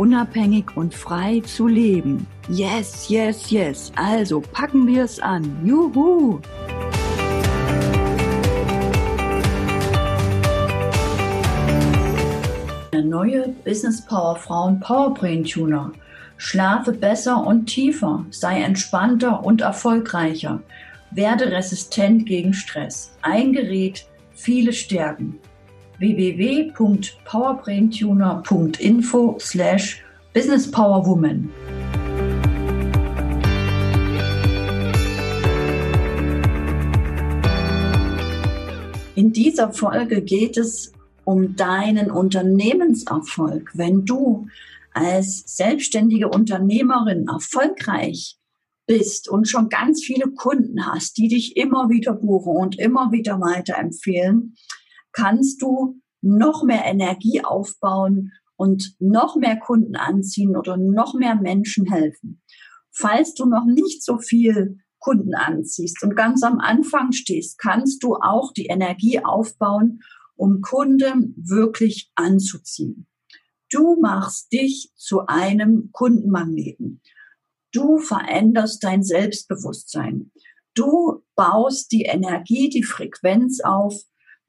unabhängig und frei zu leben. Yes, yes, yes. Also packen wir es an. Juhu! Der neue Business Power Frauen Powerbrain Tuner. Schlafe besser und tiefer, sei entspannter und erfolgreicher. Werde resistent gegen Stress. Ein Gerät, viele Stärken www.powerbraintuner.info slash businesspowerwoman. In dieser Folge geht es um deinen Unternehmenserfolg. Wenn du als selbstständige Unternehmerin erfolgreich bist und schon ganz viele Kunden hast, die dich immer wieder buchen und immer wieder weiterempfehlen, kannst du noch mehr Energie aufbauen und noch mehr Kunden anziehen oder noch mehr Menschen helfen. Falls du noch nicht so viel Kunden anziehst und ganz am Anfang stehst, kannst du auch die Energie aufbauen, um Kunden wirklich anzuziehen. Du machst dich zu einem Kundenmagneten. Du veränderst dein Selbstbewusstsein. Du baust die Energie, die Frequenz auf,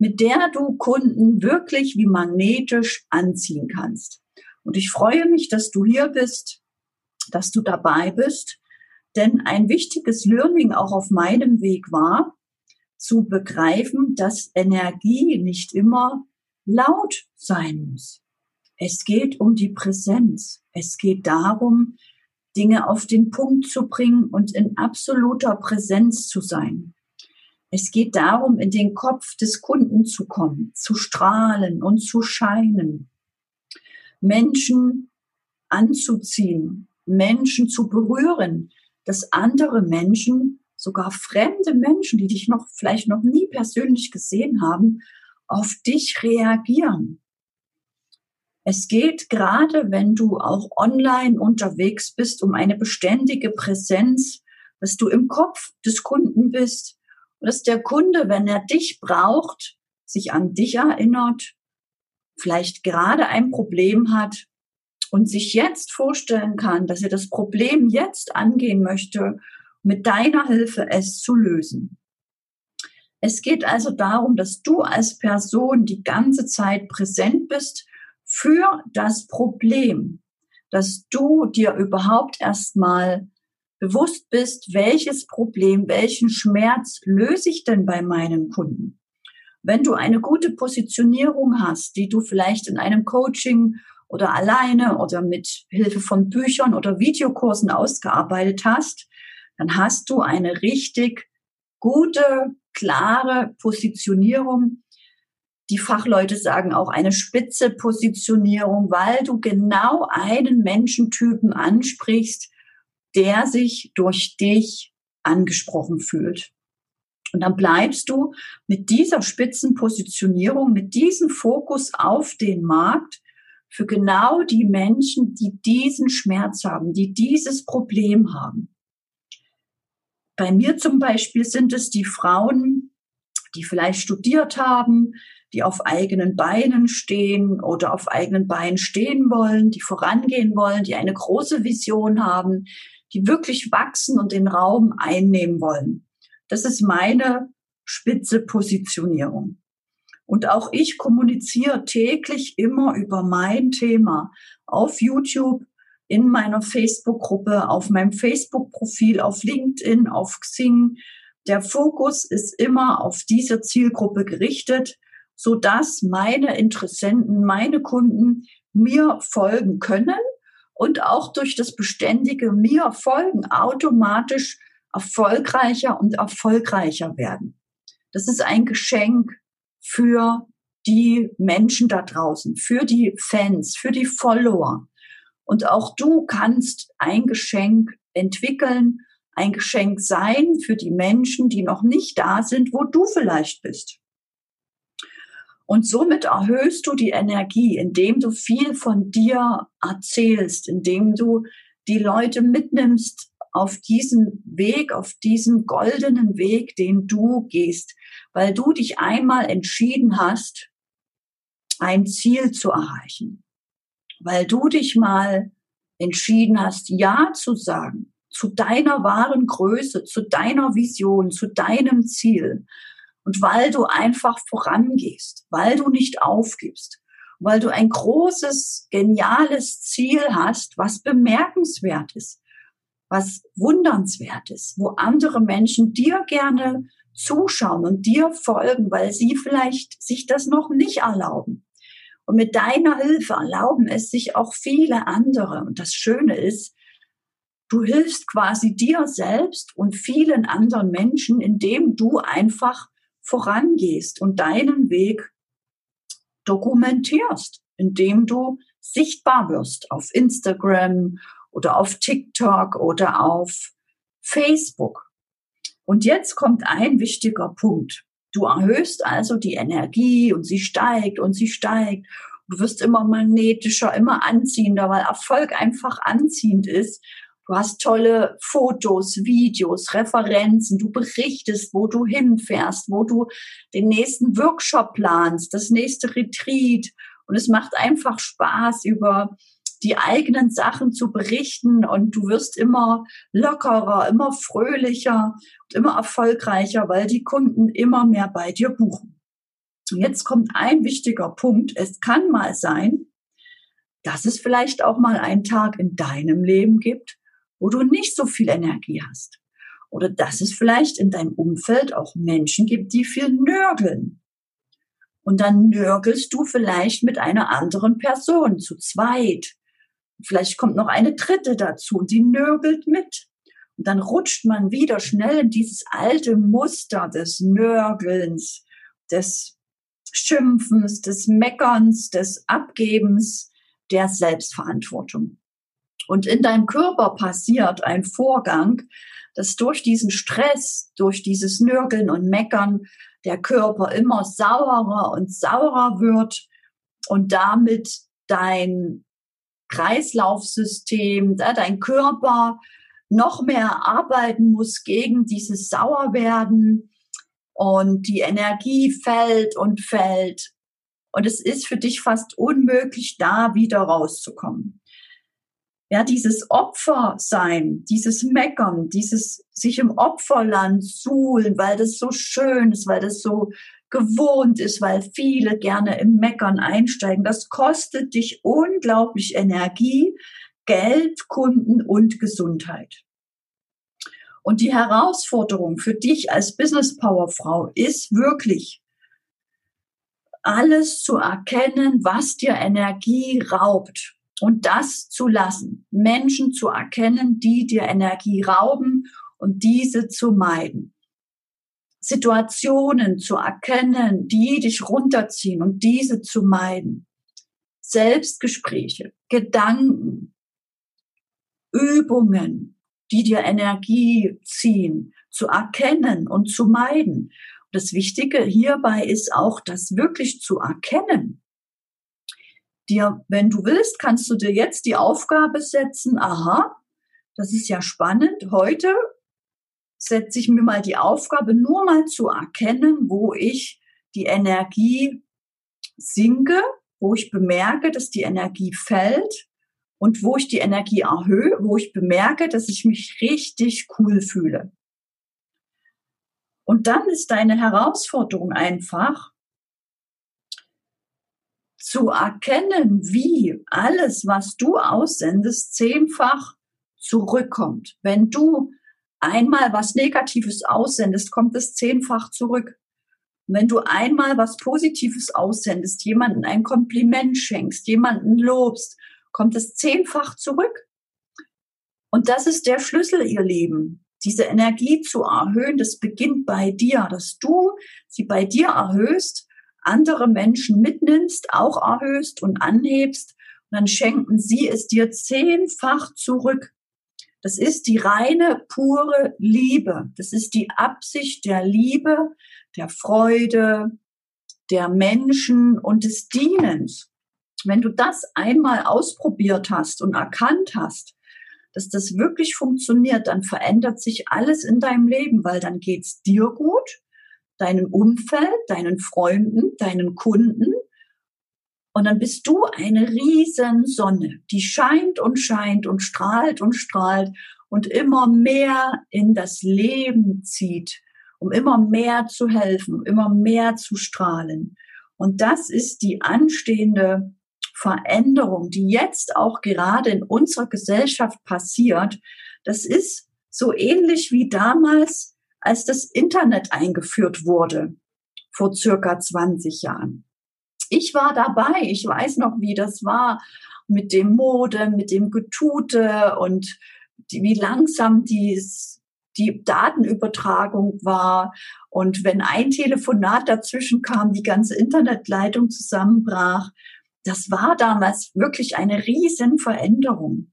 mit der du Kunden wirklich wie magnetisch anziehen kannst. Und ich freue mich, dass du hier bist, dass du dabei bist, denn ein wichtiges Learning auch auf meinem Weg war, zu begreifen, dass Energie nicht immer laut sein muss. Es geht um die Präsenz. Es geht darum, Dinge auf den Punkt zu bringen und in absoluter Präsenz zu sein. Es geht darum, in den Kopf des Kunden zu kommen, zu strahlen und zu scheinen, Menschen anzuziehen, Menschen zu berühren, dass andere Menschen, sogar fremde Menschen, die dich noch vielleicht noch nie persönlich gesehen haben, auf dich reagieren. Es geht gerade, wenn du auch online unterwegs bist, um eine beständige Präsenz, dass du im Kopf des Kunden bist, dass der Kunde, wenn er dich braucht, sich an dich erinnert, vielleicht gerade ein Problem hat und sich jetzt vorstellen kann, dass er das Problem jetzt angehen möchte, mit deiner Hilfe es zu lösen. Es geht also darum, dass du als Person die ganze Zeit präsent bist für das Problem, dass du dir überhaupt erstmal bewusst bist, welches Problem, welchen Schmerz löse ich denn bei meinen Kunden? Wenn du eine gute Positionierung hast, die du vielleicht in einem Coaching oder alleine oder mit Hilfe von Büchern oder Videokursen ausgearbeitet hast, dann hast du eine richtig gute, klare Positionierung. Die Fachleute sagen auch eine spitze Positionierung, weil du genau einen Menschentypen ansprichst, der sich durch dich angesprochen fühlt. Und dann bleibst du mit dieser Spitzenpositionierung, mit diesem Fokus auf den Markt für genau die Menschen, die diesen Schmerz haben, die dieses Problem haben. Bei mir zum Beispiel sind es die Frauen, die vielleicht studiert haben, die auf eigenen Beinen stehen oder auf eigenen Beinen stehen wollen, die vorangehen wollen, die eine große Vision haben, die wirklich wachsen und den Raum einnehmen wollen. Das ist meine spitze Positionierung. Und auch ich kommuniziere täglich immer über mein Thema auf YouTube, in meiner Facebook-Gruppe, auf meinem Facebook-Profil, auf LinkedIn, auf Xing. Der Fokus ist immer auf diese Zielgruppe gerichtet, so dass meine Interessenten, meine Kunden mir folgen können und auch durch das beständige mir folgen automatisch erfolgreicher und erfolgreicher werden. Das ist ein Geschenk für die Menschen da draußen, für die Fans, für die Follower. Und auch du kannst ein Geschenk entwickeln, ein Geschenk sein für die Menschen, die noch nicht da sind, wo du vielleicht bist. Und somit erhöhst du die Energie, indem du viel von dir erzählst, indem du die Leute mitnimmst auf diesen Weg, auf diesen goldenen Weg, den du gehst, weil du dich einmal entschieden hast, ein Ziel zu erreichen, weil du dich mal entschieden hast, Ja zu sagen zu deiner wahren Größe, zu deiner Vision, zu deinem Ziel. Und weil du einfach vorangehst, weil du nicht aufgibst, weil du ein großes, geniales Ziel hast, was bemerkenswert ist, was wundernswert ist, wo andere Menschen dir gerne zuschauen und dir folgen, weil sie vielleicht sich das noch nicht erlauben. Und mit deiner Hilfe erlauben es sich auch viele andere. Und das Schöne ist, du hilfst quasi dir selbst und vielen anderen Menschen, indem du einfach vorangehst und deinen Weg dokumentierst, indem du sichtbar wirst auf Instagram oder auf TikTok oder auf Facebook. Und jetzt kommt ein wichtiger Punkt. Du erhöhst also die Energie und sie steigt und sie steigt. Du wirst immer magnetischer, immer anziehender, weil Erfolg einfach anziehend ist. Du hast tolle Fotos, Videos, Referenzen. Du berichtest, wo du hinfährst, wo du den nächsten Workshop planst, das nächste Retreat. Und es macht einfach Spaß, über die eigenen Sachen zu berichten und du wirst immer lockerer, immer fröhlicher und immer erfolgreicher, weil die Kunden immer mehr bei dir buchen. Und jetzt kommt ein wichtiger Punkt. Es kann mal sein, dass es vielleicht auch mal einen Tag in deinem Leben gibt, wo du nicht so viel Energie hast. Oder dass es vielleicht in deinem Umfeld auch Menschen gibt, die viel nörgeln. Und dann nörgelst du vielleicht mit einer anderen Person zu zweit. Vielleicht kommt noch eine dritte dazu die nörgelt mit. Und dann rutscht man wieder schnell in dieses alte Muster des Nörgelns, des Schimpfens, des Meckerns, des Abgebens, der Selbstverantwortung. Und in deinem Körper passiert ein Vorgang, dass durch diesen Stress, durch dieses Nörgeln und Meckern der Körper immer saurer und saurer wird und damit dein Kreislaufsystem, dein Körper noch mehr arbeiten muss gegen dieses Sauerwerden und die Energie fällt und fällt. Und es ist für dich fast unmöglich, da wieder rauszukommen. Ja, dieses Opfer sein, dieses Meckern, dieses sich im Opferland suhlen, weil das so schön ist, weil das so gewohnt ist, weil viele gerne im Meckern einsteigen. Das kostet dich unglaublich Energie, Geld, Kunden und Gesundheit. Und die Herausforderung für dich als Business Power Frau ist wirklich, alles zu erkennen, was dir Energie raubt und das zu lassen. Menschen zu erkennen, die dir Energie rauben und diese zu meiden. Situationen zu erkennen, die dich runterziehen und diese zu meiden. Selbstgespräche, Gedanken, Übungen, die dir Energie ziehen, zu erkennen und zu meiden. das Wichtige hierbei ist auch, das wirklich zu erkennen. Dir, wenn du willst, kannst du dir jetzt die Aufgabe setzen, aha, das ist ja spannend. Heute setze ich mir mal die Aufgabe, nur mal zu erkennen, wo ich die Energie sinke, wo ich bemerke, dass die Energie fällt und wo ich die Energie erhöhe, wo ich bemerke, dass ich mich richtig cool fühle. Und dann ist deine Herausforderung einfach, zu erkennen, wie alles, was du aussendest, zehnfach zurückkommt. Wenn du einmal was Negatives aussendest, kommt es zehnfach zurück. Wenn du einmal was Positives aussendest, jemanden ein Kompliment schenkst, jemanden lobst, kommt es zehnfach zurück. Und das ist der Schlüssel, ihr Lieben. Diese Energie zu erhöhen, das beginnt bei dir, dass du sie bei dir erhöhst, andere Menschen mitnimmst, auch erhöhst und anhebst dann schenken sie es dir zehnfach zurück. Das ist die reine, pure Liebe. Das ist die Absicht der Liebe, der Freude, der Menschen und des Dienens. Wenn du das einmal ausprobiert hast und erkannt hast, dass das wirklich funktioniert, dann verändert sich alles in deinem Leben, weil dann geht's dir gut, deinem Umfeld, deinen Freunden, deinen Kunden. Und dann bist du eine riesen Sonne, die scheint und scheint und strahlt und strahlt und immer mehr in das Leben zieht, um immer mehr zu helfen, immer mehr zu strahlen. Und das ist die anstehende Veränderung, die jetzt auch gerade in unserer Gesellschaft passiert, das ist so ähnlich wie damals, als das Internet eingeführt wurde, vor circa 20 Jahren. Ich war dabei, ich weiß noch, wie das war mit dem Mode, mit dem Getute und die, wie langsam dies, die Datenübertragung war. Und wenn ein Telefonat dazwischen kam, die ganze Internetleitung zusammenbrach das war damals wirklich eine riesen Veränderung.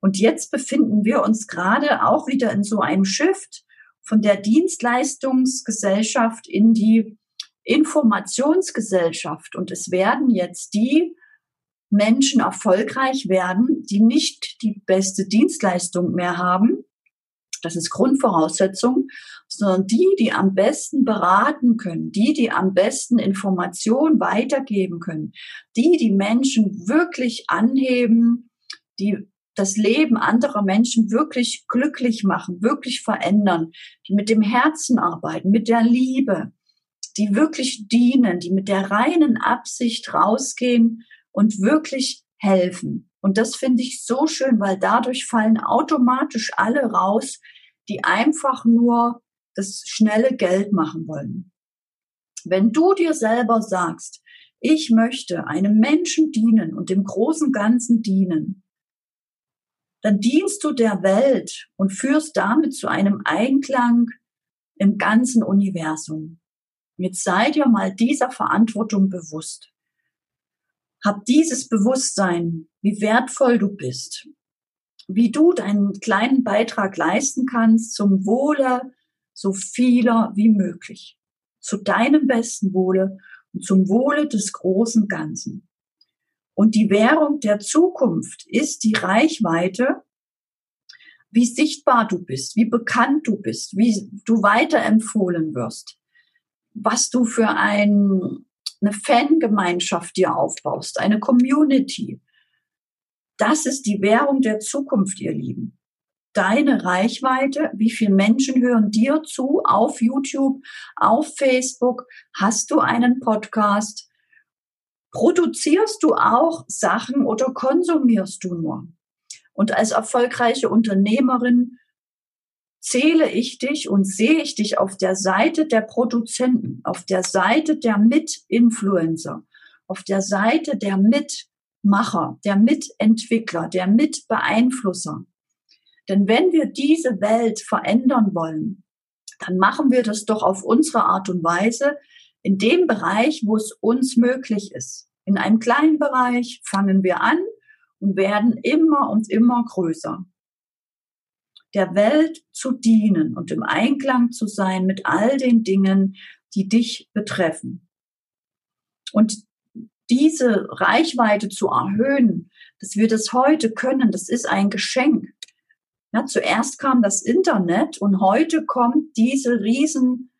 Und jetzt befinden wir uns gerade auch wieder in so einem Shift von der Dienstleistungsgesellschaft in die Informationsgesellschaft. Und es werden jetzt die Menschen erfolgreich werden, die nicht die beste Dienstleistung mehr haben, das ist Grundvoraussetzung, sondern die, die am besten beraten können, die, die am besten Informationen weitergeben können, die, die Menschen wirklich anheben, die das Leben anderer Menschen wirklich glücklich machen, wirklich verändern, die mit dem Herzen arbeiten, mit der Liebe, die wirklich dienen, die mit der reinen Absicht rausgehen und wirklich helfen. Und das finde ich so schön, weil dadurch fallen automatisch alle raus, die einfach nur das schnelle Geld machen wollen. Wenn du dir selber sagst, ich möchte einem Menschen dienen und dem großen Ganzen dienen, dann dienst du der Welt und führst damit zu einem Einklang im ganzen Universum. Jetzt sei dir mal dieser Verantwortung bewusst. Hab dieses Bewusstsein, wie wertvoll du bist, wie du deinen kleinen Beitrag leisten kannst zum Wohle so vieler wie möglich, zu deinem besten Wohle und zum Wohle des großen Ganzen. Und die Währung der Zukunft ist die Reichweite, wie sichtbar du bist, wie bekannt du bist, wie du weiterempfohlen wirst, was du für ein eine Fangemeinschaft dir aufbaust, eine Community. Das ist die Währung der Zukunft, ihr Lieben. Deine Reichweite, wie viele Menschen hören dir zu auf YouTube, auf Facebook? Hast du einen Podcast? Produzierst du auch Sachen oder konsumierst du nur? Und als erfolgreiche Unternehmerin zähle ich dich und sehe ich dich auf der Seite der Produzenten, auf der Seite der Mitinfluencer, auf der Seite der Mitmacher, der Mitentwickler, der Mitbeeinflusser. Denn wenn wir diese Welt verändern wollen, dann machen wir das doch auf unsere Art und Weise in dem Bereich, wo es uns möglich ist. In einem kleinen Bereich fangen wir an und werden immer und immer größer der Welt zu dienen und im Einklang zu sein mit all den Dingen, die dich betreffen. Und diese Reichweite zu erhöhen, dass wir das heute können, das ist ein Geschenk. Ja, zuerst kam das Internet und heute kommt diese riesen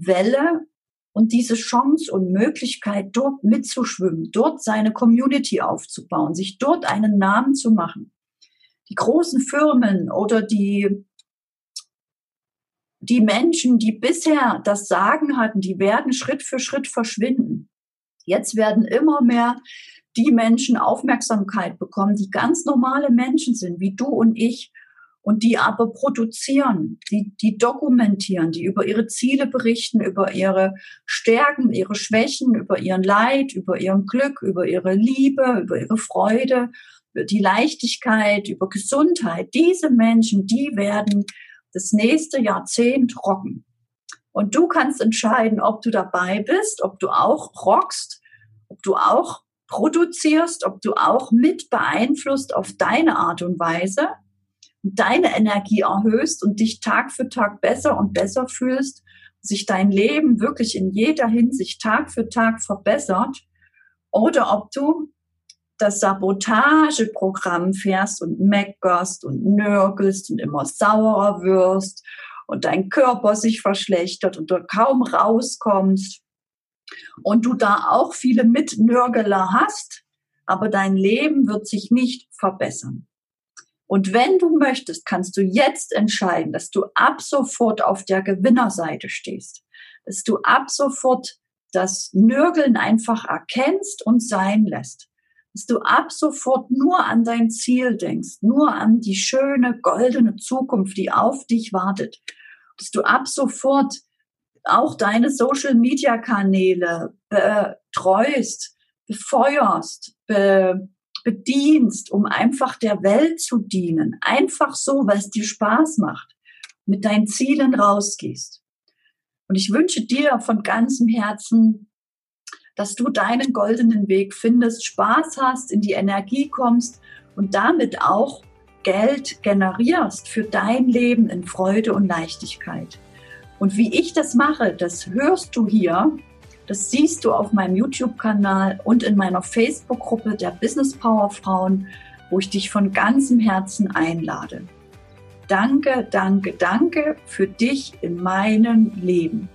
Informationswelle und diese Chance und Möglichkeit, dort mitzuschwimmen, dort seine Community aufzubauen, sich dort einen Namen zu machen die großen Firmen oder die, die Menschen, die bisher das Sagen hatten, die werden Schritt für Schritt verschwinden. Jetzt werden immer mehr die Menschen Aufmerksamkeit bekommen, die ganz normale Menschen sind, wie du und ich, und die aber produzieren, die, die dokumentieren, die über ihre Ziele berichten, über ihre Stärken, ihre Schwächen, über ihren Leid, über ihren Glück, über ihre Liebe, über ihre Freude die Leichtigkeit, über Gesundheit, diese Menschen, die werden das nächste Jahrzehnt rocken. Und du kannst entscheiden, ob du dabei bist, ob du auch rockst, ob du auch produzierst, ob du auch mit beeinflusst auf deine Art und Weise deine Energie erhöhst und dich Tag für Tag besser und besser fühlst, sich dein Leben wirklich in jeder Hinsicht Tag für Tag verbessert oder ob du das Sabotageprogramm fährst und meckerst und nörgelst und immer saurer wirst und dein Körper sich verschlechtert und du kaum rauskommst und du da auch viele Mitnörgeler hast, aber dein Leben wird sich nicht verbessern. Und wenn du möchtest, kannst du jetzt entscheiden, dass du ab sofort auf der Gewinnerseite stehst, dass du ab sofort das Nörgeln einfach erkennst und sein lässt, dass du ab sofort nur an dein Ziel denkst, nur an die schöne goldene Zukunft, die auf dich wartet, dass du ab sofort auch deine Social-Media-Kanäle betreust, befeuerst, be bedienst, um einfach der Welt zu dienen. Einfach so, weil es dir Spaß macht, mit deinen Zielen rausgehst. Und ich wünsche dir von ganzem Herzen, dass du deinen goldenen Weg findest, Spaß hast, in die Energie kommst und damit auch Geld generierst für dein Leben in Freude und Leichtigkeit. Und wie ich das mache, das hörst du hier, das siehst du auf meinem YouTube-Kanal und in meiner Facebook-Gruppe der Business Power Frauen, wo ich dich von ganzem Herzen einlade. Danke, danke, danke für dich in meinem Leben.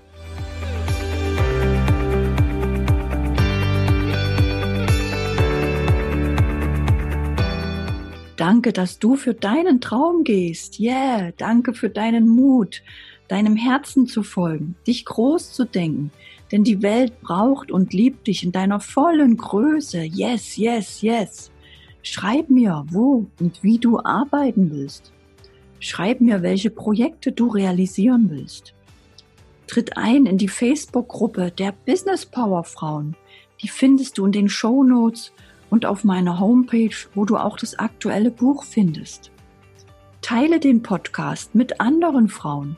Danke, dass du für deinen Traum gehst. Yeah, danke für deinen Mut, deinem Herzen zu folgen, dich groß zu denken. Denn die Welt braucht und liebt dich in deiner vollen Größe. Yes, yes, yes. Schreib mir, wo und wie du arbeiten willst. Schreib mir, welche Projekte du realisieren willst. Tritt ein in die Facebook-Gruppe der Business Power Frauen. Die findest du in den Show Notes und auf meiner Homepage, wo du auch das aktuelle Buch findest. Teile den Podcast mit anderen Frauen.